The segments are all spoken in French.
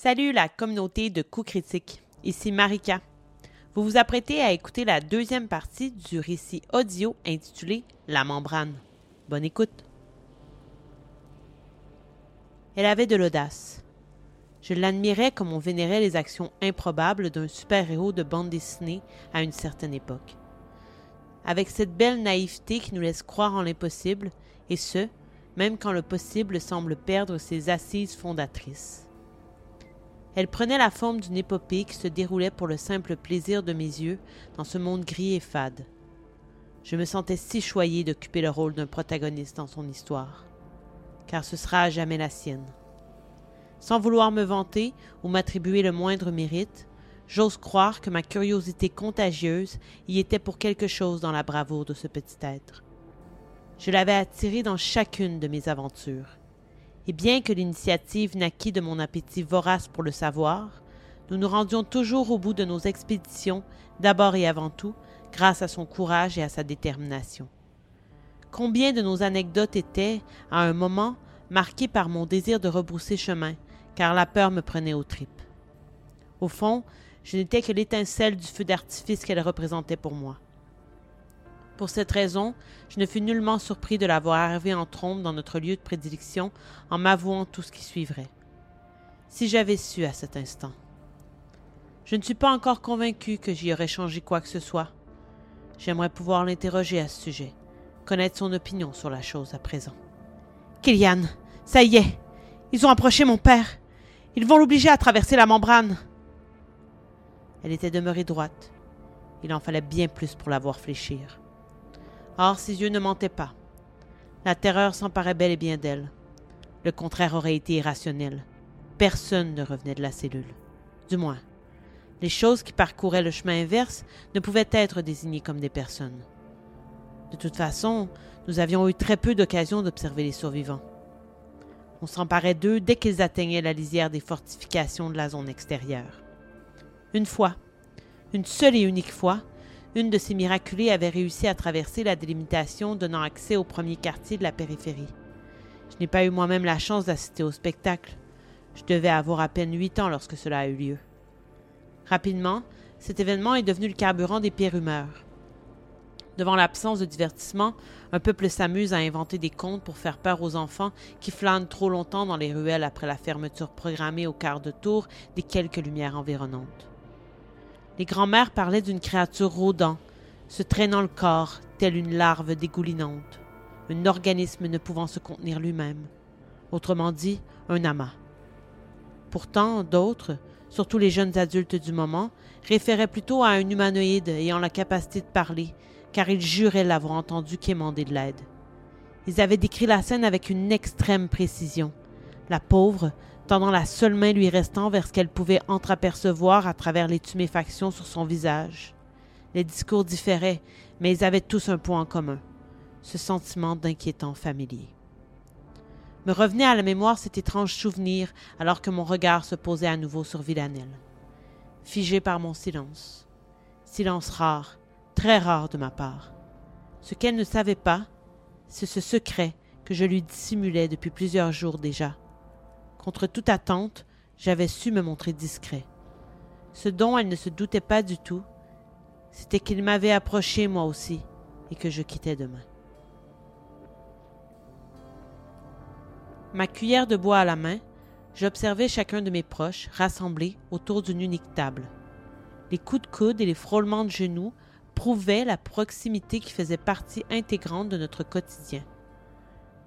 Salut la communauté de coups critiques. Ici Marika. Vous vous apprêtez à écouter la deuxième partie du récit audio intitulé La membrane. Bonne écoute. Elle avait de l'audace. Je l'admirais comme on vénérait les actions improbables d'un super-héros de bande dessinée à une certaine époque. Avec cette belle naïveté qui nous laisse croire en l'impossible, et ce, même quand le possible semble perdre ses assises fondatrices. Elle prenait la forme d'une épopée qui se déroulait pour le simple plaisir de mes yeux dans ce monde gris et fade. Je me sentais si choyé d'occuper le rôle d'un protagoniste dans son histoire, car ce sera à jamais la sienne. Sans vouloir me vanter ou m'attribuer le moindre mérite, j'ose croire que ma curiosité contagieuse y était pour quelque chose dans la bravoure de ce petit être. Je l'avais attiré dans chacune de mes aventures, et bien que l'initiative naquît de mon appétit vorace pour le savoir, nous nous rendions toujours au bout de nos expéditions, d'abord et avant tout, grâce à son courage et à sa détermination. Combien de nos anecdotes étaient, à un moment, marquées par mon désir de rebrousser chemin, car la peur me prenait aux tripes. Au fond, je n'étais que l'étincelle du feu d'artifice qu'elle représentait pour moi. Pour cette raison, je ne fus nullement surpris de la voir arriver en trombe dans notre lieu de prédilection en m'avouant tout ce qui suivrait. Si j'avais su à cet instant. Je ne suis pas encore convaincu que j'y aurais changé quoi que ce soit. J'aimerais pouvoir l'interroger à ce sujet, connaître son opinion sur la chose à présent. Kylian, ça y est, ils ont approché mon père. Ils vont l'obliger à traverser la membrane. Elle était demeurée droite. Il en fallait bien plus pour la voir fléchir. Or, ses yeux ne mentaient pas. La terreur s'emparait bel et bien d'elle. Le contraire aurait été irrationnel. Personne ne revenait de la cellule. Du moins, les choses qui parcouraient le chemin inverse ne pouvaient être désignées comme des personnes. De toute façon, nous avions eu très peu d'occasion d'observer les survivants. On s'emparait d'eux dès qu'ils atteignaient la lisière des fortifications de la zone extérieure. Une fois, une seule et unique fois, une de ces miraculées avait réussi à traverser la délimitation donnant accès au premier quartier de la périphérie. Je n'ai pas eu moi-même la chance d'assister au spectacle. Je devais avoir à peine huit ans lorsque cela a eu lieu. Rapidement, cet événement est devenu le carburant des pires rumeurs. Devant l'absence de divertissement, un peuple s'amuse à inventer des contes pour faire peur aux enfants qui flânent trop longtemps dans les ruelles après la fermeture programmée au quart de tour des quelques lumières environnantes. Les grands-mères parlaient d'une créature rôdant, se traînant le corps, telle une larve dégoulinante, un organisme ne pouvant se contenir lui-même, autrement dit, un amas. Pourtant, d'autres, surtout les jeunes adultes du moment, référaient plutôt à un humanoïde ayant la capacité de parler, car ils juraient l'avoir entendu quémander de l'aide. Ils avaient décrit la scène avec une extrême précision. La pauvre, tendant la seule main lui restant vers ce qu'elle pouvait entreapercevoir à travers les tuméfactions sur son visage. Les discours différaient, mais ils avaient tous un point en commun ce sentiment d'inquiétant familier. Me revenait à la mémoire cet étrange souvenir alors que mon regard se posait à nouveau sur Villanelle. Figé par mon silence. Silence rare, très rare de ma part. Ce qu'elle ne savait pas, c'est ce secret que je lui dissimulais depuis plusieurs jours déjà Contre toute attente, j'avais su me montrer discret. Ce dont elle ne se doutait pas du tout, c'était qu'il m'avait approché moi aussi et que je quittais demain. Ma cuillère de bois à la main, j'observais chacun de mes proches rassemblés autour d'une unique table. Les coups de coude et les frôlements de genoux prouvaient la proximité qui faisait partie intégrante de notre quotidien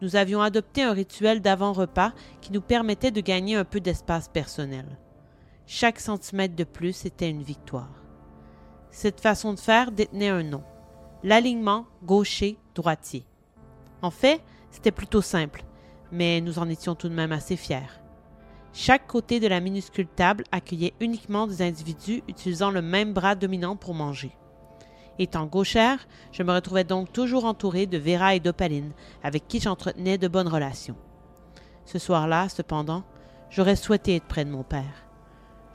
nous avions adopté un rituel d'avant-repas qui nous permettait de gagner un peu d'espace personnel. Chaque centimètre de plus était une victoire. Cette façon de faire détenait un nom l'alignement gaucher-droitier. En fait, c'était plutôt simple, mais nous en étions tout de même assez fiers. Chaque côté de la minuscule table accueillait uniquement des individus utilisant le même bras dominant pour manger. Étant gauchère, je me retrouvais donc toujours entourée de Vera et d'Opaline, avec qui j'entretenais de bonnes relations. Ce soir-là, cependant, j'aurais souhaité être près de mon père.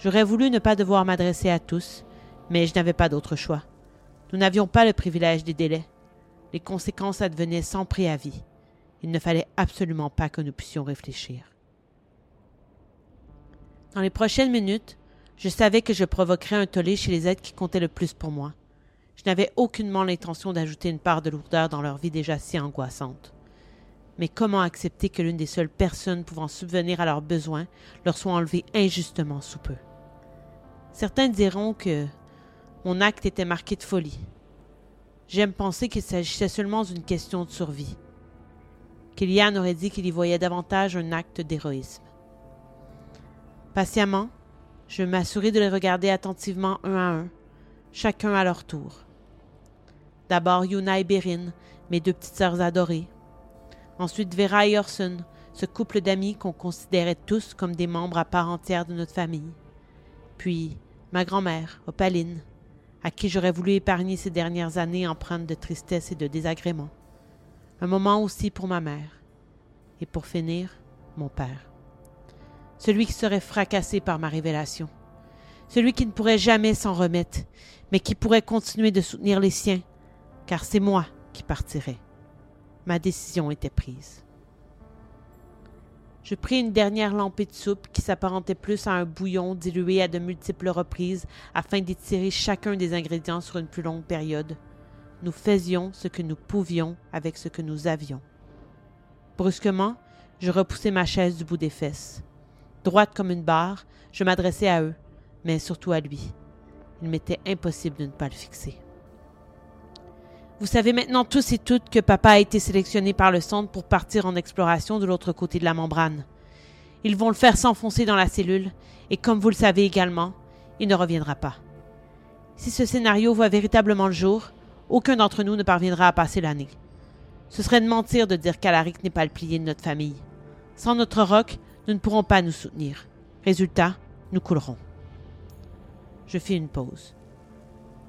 J'aurais voulu ne pas devoir m'adresser à tous, mais je n'avais pas d'autre choix. Nous n'avions pas le privilège des délais. Les conséquences advenaient sans préavis. Il ne fallait absolument pas que nous puissions réfléchir. Dans les prochaines minutes, je savais que je provoquerais un tollé chez les êtres qui comptaient le plus pour moi. Je n'avais aucunement l'intention d'ajouter une part de lourdeur dans leur vie déjà si angoissante. Mais comment accepter que l'une des seules personnes pouvant subvenir à leurs besoins leur soit enlevée injustement sous peu? Certains diront que mon acte était marqué de folie. J'aime penser qu'il s'agissait seulement d'une question de survie. Kylian aurait dit qu'il y voyait davantage un acte d'héroïsme. Patiemment, je m'assurai de les regarder attentivement un à un, chacun à leur tour. D'abord Yuna et Berin, mes deux petites sœurs adorées. Ensuite Vera et Orson, ce couple d'amis qu'on considérait tous comme des membres à part entière de notre famille. Puis ma grand-mère, Opaline, à qui j'aurais voulu épargner ces dernières années empreintes de tristesse et de désagrément. Un moment aussi pour ma mère. Et pour finir, mon père. Celui qui serait fracassé par ma révélation. Celui qui ne pourrait jamais s'en remettre, mais qui pourrait continuer de soutenir les siens, car c'est moi qui partirais. Ma décision était prise. Je pris une dernière lampée de soupe qui s'apparentait plus à un bouillon dilué à de multiples reprises afin d'étirer chacun des ingrédients sur une plus longue période. Nous faisions ce que nous pouvions avec ce que nous avions. Brusquement, je repoussai ma chaise du bout des fesses. Droite comme une barre, je m'adressai à eux, mais surtout à lui. Il m'était impossible de ne pas le fixer. Vous savez maintenant tous et toutes que papa a été sélectionné par le centre pour partir en exploration de l'autre côté de la membrane. Ils vont le faire s'enfoncer dans la cellule, et comme vous le savez également, il ne reviendra pas. Si ce scénario voit véritablement le jour, aucun d'entre nous ne parviendra à passer l'année. Ce serait de mentir de dire qu'Alaric n'est pas le plié de notre famille. Sans notre roc, nous ne pourrons pas nous soutenir. Résultat, nous coulerons. Je fis une pause.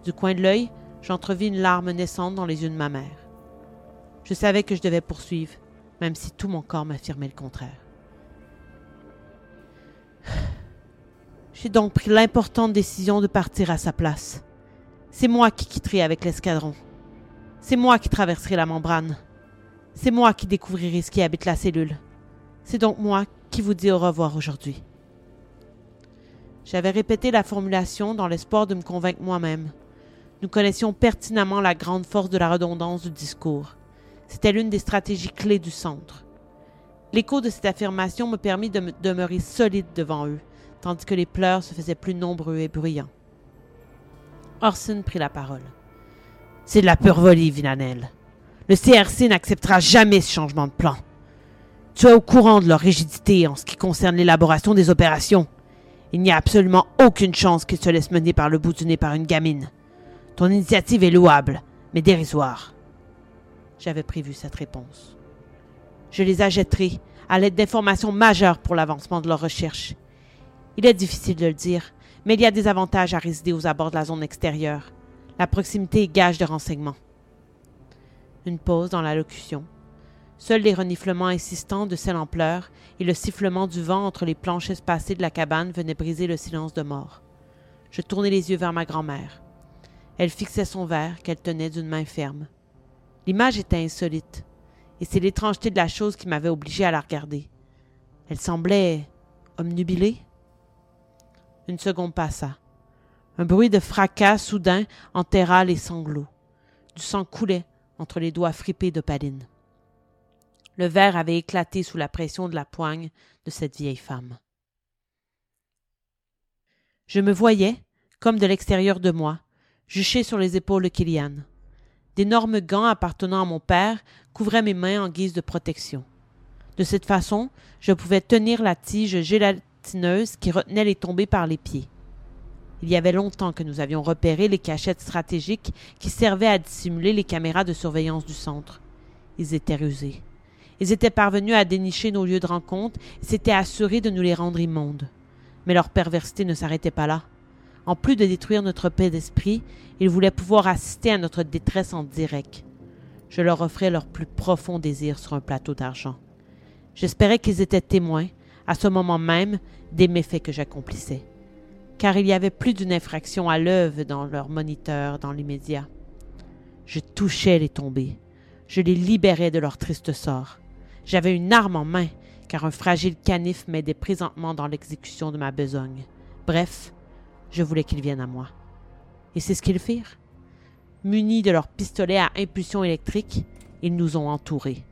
Du coin de l'œil, j'entrevis une larme naissante dans les yeux de ma mère. Je savais que je devais poursuivre, même si tout mon corps m'affirmait le contraire. J'ai donc pris l'importante décision de partir à sa place. C'est moi qui quitterai avec l'escadron. C'est moi qui traverserai la membrane. C'est moi qui découvrirai ce qui habite la cellule. C'est donc moi qui vous dis au revoir aujourd'hui. J'avais répété la formulation dans l'espoir de me convaincre moi-même. Nous connaissions pertinemment la grande force de la redondance du discours. C'était l'une des stratégies clés du centre. L'écho de cette affirmation me permit de me demeurer solide devant eux, tandis que les pleurs se faisaient plus nombreux et bruyants. Orson prit la parole. C'est de la pure volie, Villanelle. Le CRC n'acceptera jamais ce changement de plan. Tu es au courant de leur rigidité en ce qui concerne l'élaboration des opérations. Il n'y a absolument aucune chance qu'ils se laissent mener par le bout du nez par une gamine. Ton initiative est louable, mais dérisoire. J'avais prévu cette réponse. Je les achèterai à l'aide d'informations majeures pour l'avancement de leurs recherches. Il est difficile de le dire, mais il y a des avantages à résider aux abords de la zone extérieure. La proximité est gage de renseignements. Une pause dans l'allocution. Seuls les reniflements insistants de celle ampleur et le sifflement du vent entre les planches espacées de la cabane venaient briser le silence de mort. Je tournai les yeux vers ma grand-mère. Elle fixait son verre qu'elle tenait d'une main ferme. L'image était insolite, et c'est l'étrangeté de la chose qui m'avait obligé à la regarder. Elle semblait omnubilée. Une seconde passa. Un bruit de fracas soudain enterra les sanglots. Du sang coulait entre les doigts fripés d'Opaline. Le verre avait éclaté sous la pression de la poigne de cette vieille femme. Je me voyais, comme de l'extérieur de moi, juché sur les épaules de Kilian. D'énormes gants appartenant à mon père couvraient mes mains en guise de protection. De cette façon, je pouvais tenir la tige gélatineuse qui retenait les tombées par les pieds. Il y avait longtemps que nous avions repéré les cachettes stratégiques qui servaient à dissimuler les caméras de surveillance du centre. Ils étaient rusés. Ils étaient parvenus à dénicher nos lieux de rencontre et s'étaient assurés de nous les rendre immondes. Mais leur perversité ne s'arrêtait pas là. En plus de détruire notre paix d'esprit, ils voulaient pouvoir assister à notre détresse en direct. Je leur offrais leur plus profond désir sur un plateau d'argent. J'espérais qu'ils étaient témoins, à ce moment même, des méfaits que j'accomplissais. Car il y avait plus d'une infraction à l'œuvre dans leur moniteur dans l'immédiat. Je touchais les tombés. Je les libérais de leur triste sort. J'avais une arme en main car un fragile canif m'aidait présentement dans l'exécution de ma besogne. Bref, je voulais qu'ils viennent à moi. Et c'est ce qu'ils firent. Munis de leurs pistolets à impulsion électrique, ils nous ont entourés.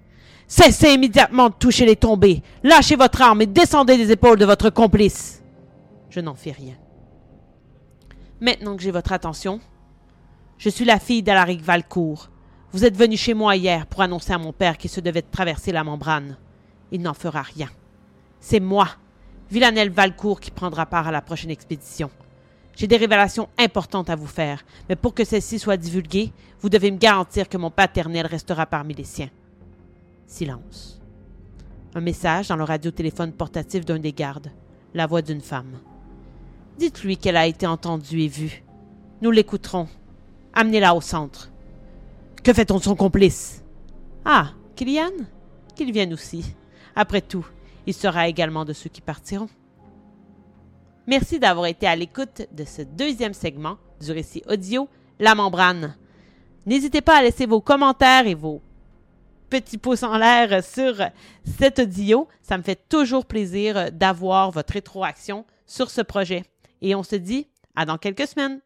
Cessez immédiatement de toucher les tombés. Lâchez votre arme et descendez des épaules de votre complice. Je n'en fis rien. Maintenant que j'ai votre attention, je suis la fille d'Alaric Valcourt. Vous êtes venu chez moi hier pour annoncer à mon père qu'il se devait de traverser la membrane. Il n'en fera rien. C'est moi, Villanelle Valcourt, qui prendra part à la prochaine expédition. J'ai des révélations importantes à vous faire, mais pour que celles-ci soient divulguées, vous devez me garantir que mon paternel restera parmi les siens. Silence. Un message dans le radiotéléphone portatif d'un des gardes. La voix d'une femme. Dites-lui qu'elle a été entendue et vue. Nous l'écouterons. Amenez-la au centre. Que fait-on de son complice? Ah, Kylian? Qu'il vienne aussi. Après tout, il sera également de ceux qui partiront. Merci d'avoir été à l'écoute de ce deuxième segment du récit audio La membrane. N'hésitez pas à laisser vos commentaires et vos petits pouces en l'air sur cet audio. Ça me fait toujours plaisir d'avoir votre rétroaction sur ce projet. Et on se dit à dans quelques semaines.